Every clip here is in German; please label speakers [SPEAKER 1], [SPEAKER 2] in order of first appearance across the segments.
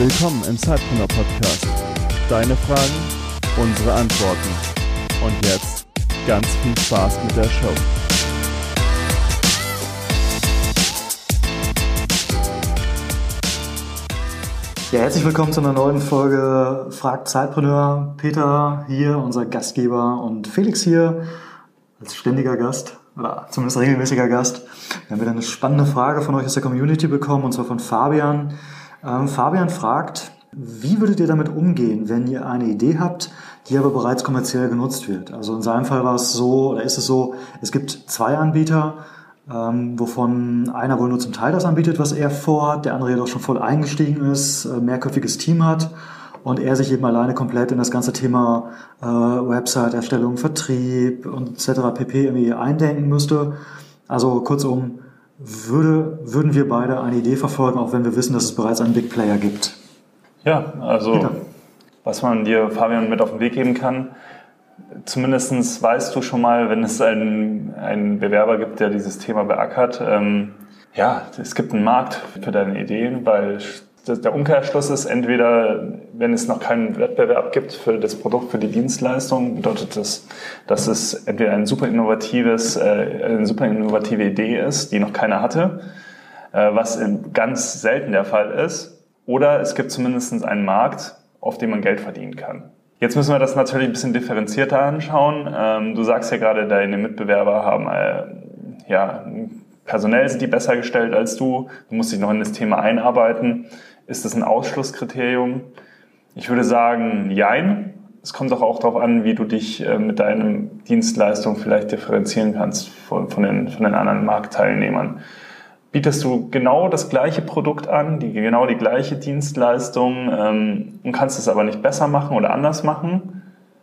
[SPEAKER 1] Willkommen im Zeitpreneur Podcast. Deine Fragen, unsere Antworten. Und jetzt ganz viel Spaß mit der Show.
[SPEAKER 2] Ja, herzlich willkommen zu einer neuen Folge Fragt Zeitpreneur. Peter hier, unser Gastgeber und Felix hier als ständiger Gast oder zumindest regelmäßiger Gast. Wir haben wieder eine spannende Frage von euch aus der Community bekommen und zwar von Fabian. Ähm, Fabian fragt, wie würdet ihr damit umgehen, wenn ihr eine Idee habt, die aber bereits kommerziell genutzt wird? Also in seinem Fall war es so, oder ist es so, es gibt zwei Anbieter, ähm, wovon einer wohl nur zum Teil das anbietet, was er vorhat, der andere jedoch schon voll eingestiegen ist, äh, mehrköpfiges Team hat und er sich eben alleine komplett in das ganze Thema äh, Website-Erstellung, Vertrieb und etc. pp. irgendwie eindenken müsste. Also kurzum, würde, würden wir beide eine Idee verfolgen, auch wenn wir wissen, dass es bereits einen Big Player gibt?
[SPEAKER 3] Ja, also Peter. was man dir, Fabian, mit auf den Weg geben kann, zumindest weißt du schon mal, wenn es einen, einen Bewerber gibt, der dieses Thema beackert, ähm, ja, es gibt einen Markt für deine Ideen, weil der Umkehrschluss ist entweder, wenn es noch keinen Wettbewerb gibt für das Produkt, für die Dienstleistung, bedeutet das, dass es entweder ein super innovatives, äh, eine super innovative Idee ist, die noch keiner hatte, äh, was ganz selten der Fall ist, oder es gibt zumindest einen Markt, auf dem man Geld verdienen kann. Jetzt müssen wir das natürlich ein bisschen differenzierter anschauen. Ähm, du sagst ja gerade, deine Mitbewerber haben äh, ja personell sind die besser gestellt als du. Du musst dich noch in das Thema einarbeiten. Ist das ein Ausschlusskriterium? Ich würde sagen, jein. Es kommt doch auch darauf an, wie du dich äh, mit deinem Dienstleistung vielleicht differenzieren kannst von, von, den, von den anderen Marktteilnehmern. Bietest du genau das gleiche Produkt an, die, genau die gleiche Dienstleistung ähm, und kannst es aber nicht besser machen oder anders machen,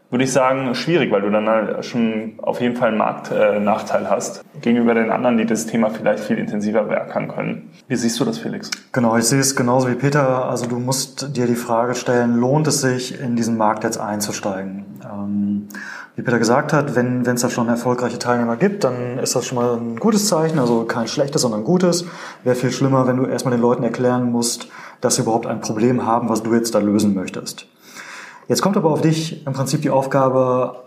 [SPEAKER 3] würde ich sagen, schwierig, weil du dann halt schon auf jeden Fall einen Marktnachteil äh, hast gegenüber den anderen, die das Thema vielleicht viel intensiver beackern können. Wie siehst du das, Felix?
[SPEAKER 2] Genau, ich sehe es genauso wie Peter. Also du musst dir die Frage stellen, lohnt es sich, in diesen Markt jetzt einzusteigen? Ähm, wie Peter gesagt hat, wenn es da schon erfolgreiche Teilnehmer gibt, dann ist das schon mal ein gutes Zeichen, also kein schlechtes, sondern ein gutes. Wäre viel schlimmer, wenn du erstmal den Leuten erklären musst, dass sie überhaupt ein Problem haben, was du jetzt da lösen möchtest. Jetzt kommt aber auf dich im Prinzip die Aufgabe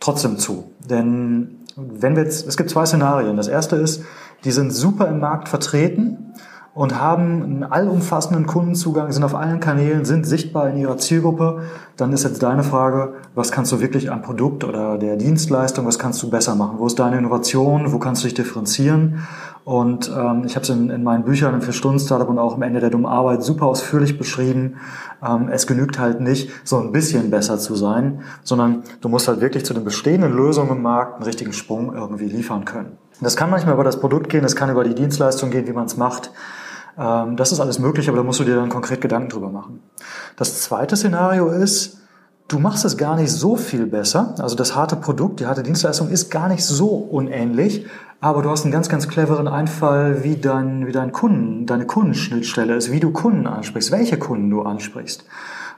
[SPEAKER 2] trotzdem zu. Denn wenn wir jetzt, es gibt zwei Szenarien. Das erste ist, die sind super im Markt vertreten und haben einen allumfassenden Kundenzugang, sind auf allen Kanälen, sind sichtbar in ihrer Zielgruppe, dann ist jetzt deine Frage, was kannst du wirklich am Produkt oder der Dienstleistung, was kannst du besser machen? Wo ist deine Innovation? Wo kannst du dich differenzieren? Und ähm, ich habe es in, in meinen Büchern im Vier-Stunden-Startup und auch am Ende der dummen Arbeit super ausführlich beschrieben. Ähm, es genügt halt nicht, so ein bisschen besser zu sein, sondern du musst halt wirklich zu den bestehenden Lösungen im Markt einen richtigen Sprung irgendwie liefern können. Das kann manchmal über das Produkt gehen, das kann über die Dienstleistung gehen, wie man es macht. Ähm, das ist alles möglich, aber da musst du dir dann konkret Gedanken drüber machen. Das zweite Szenario ist, du machst es gar nicht so viel besser. Also das harte Produkt, die harte Dienstleistung ist gar nicht so unähnlich, aber du hast einen ganz, ganz cleveren Einfall, wie dein, wie dein Kunden, deine Kundenschnittstelle ist, wie du Kunden ansprichst, welche Kunden du ansprichst.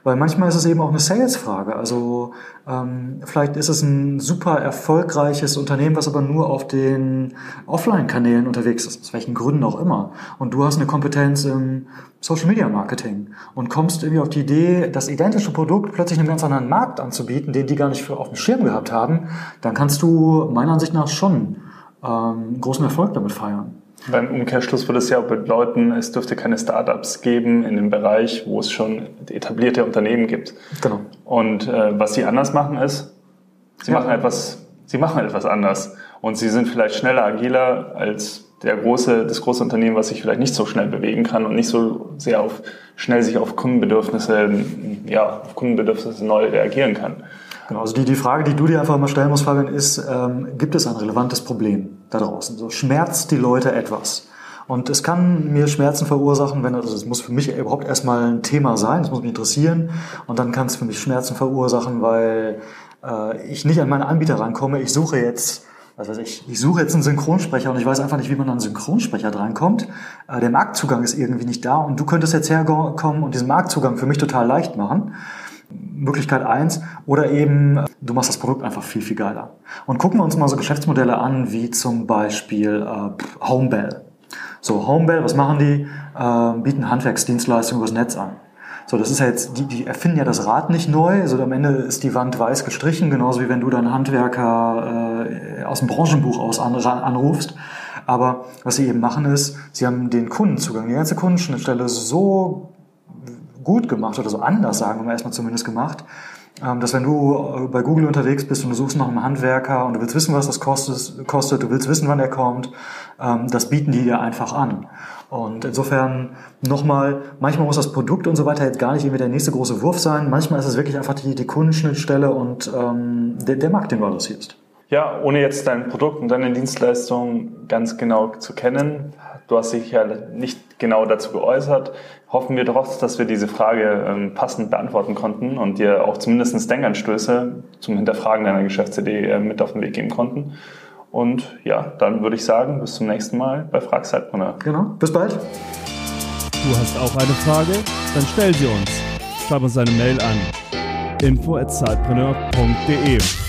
[SPEAKER 2] Weil manchmal ist es eben auch eine Sales-Frage. Also ähm, vielleicht ist es ein super erfolgreiches Unternehmen, was aber nur auf den Offline-Kanälen unterwegs ist, aus welchen Gründen auch immer. Und du hast eine Kompetenz im Social-Media-Marketing und kommst irgendwie auf die Idee, das identische Produkt plötzlich einem ganz anderen Markt anzubieten, den die gar nicht auf dem Schirm gehabt haben, dann kannst du meiner Ansicht nach schon ähm, großen Erfolg damit feiern.
[SPEAKER 3] Beim Umkehrschluss würde es ja bedeuten, es dürfte keine Startups geben in dem Bereich, wo es schon etablierte Unternehmen gibt. Genau. Und äh, was sie anders machen ist, sie ja. machen etwas, sie machen etwas anders. Und sie sind vielleicht schneller, agiler als der große, das große Unternehmen, was sich vielleicht nicht so schnell bewegen kann und nicht so sehr auf, schnell sich auf Kundenbedürfnisse, ja, auf Kundenbedürfnisse neu reagieren kann.
[SPEAKER 2] Genau, also die, die Frage, die du dir einfach mal stellen musst, Fabian, ist, ähm, gibt es ein relevantes Problem da draußen? So, schmerzt die Leute etwas? Und es kann mir Schmerzen verursachen, wenn, also es muss für mich überhaupt erstmal ein Thema sein, es muss mich interessieren. Und dann kann es für mich Schmerzen verursachen, weil äh, ich nicht an meine Anbieter rankomme. Ich suche jetzt, was weiß ich, ich suche jetzt einen Synchronsprecher und ich weiß einfach nicht, wie man an einen Synchronsprecher drankommt. Äh, der Marktzugang ist irgendwie nicht da und du könntest jetzt herkommen und diesen Marktzugang für mich total leicht machen. Möglichkeit eins Oder eben, du machst das Produkt einfach viel, viel geiler. Und gucken wir uns mal so Geschäftsmodelle an, wie zum Beispiel äh, Homebell. So, Homebell, was machen die? Äh, bieten Handwerksdienstleistungen übers Netz an. So, das ist ja jetzt, die, die erfinden ja das Rad nicht neu. Also am Ende ist die Wand weiß gestrichen, genauso wie wenn du dann Handwerker äh, aus dem Branchenbuch aus an, anrufst. Aber was sie eben machen ist, sie haben den Kundenzugang, die ganze Kundenschnittstelle so gut gemacht oder so anders, sagen wir mal erstmal zumindest gemacht, ähm, dass wenn du äh, bei Google unterwegs bist und du suchst nach einem Handwerker und du willst wissen, was das kostet, kostet du willst wissen, wann er kommt, ähm, das bieten die dir einfach an. Und insofern nochmal, manchmal muss das Produkt und so weiter jetzt gar nicht irgendwie der nächste große Wurf sein. Manchmal ist es wirklich einfach die, die Kundenschnittstelle und ähm, der, der Markt, den du adressierst.
[SPEAKER 3] Ja, ohne jetzt dein Produkt und deine Dienstleistung ganz genau zu kennen, du hast dich ja nicht genau dazu geäußert, hoffen wir doch, dass wir diese Frage ähm, passend beantworten konnten und dir auch zumindest Denkanstöße zum Hinterfragen deiner Geschäftsidee äh, mit auf den Weg geben konnten. Und ja, dann würde ich sagen, bis zum nächsten Mal bei Frag.
[SPEAKER 2] Genau, bis bald.
[SPEAKER 1] Du hast auch eine Frage? Dann stell sie uns. Schreib uns eine Mail an info@zeitpreneur.de.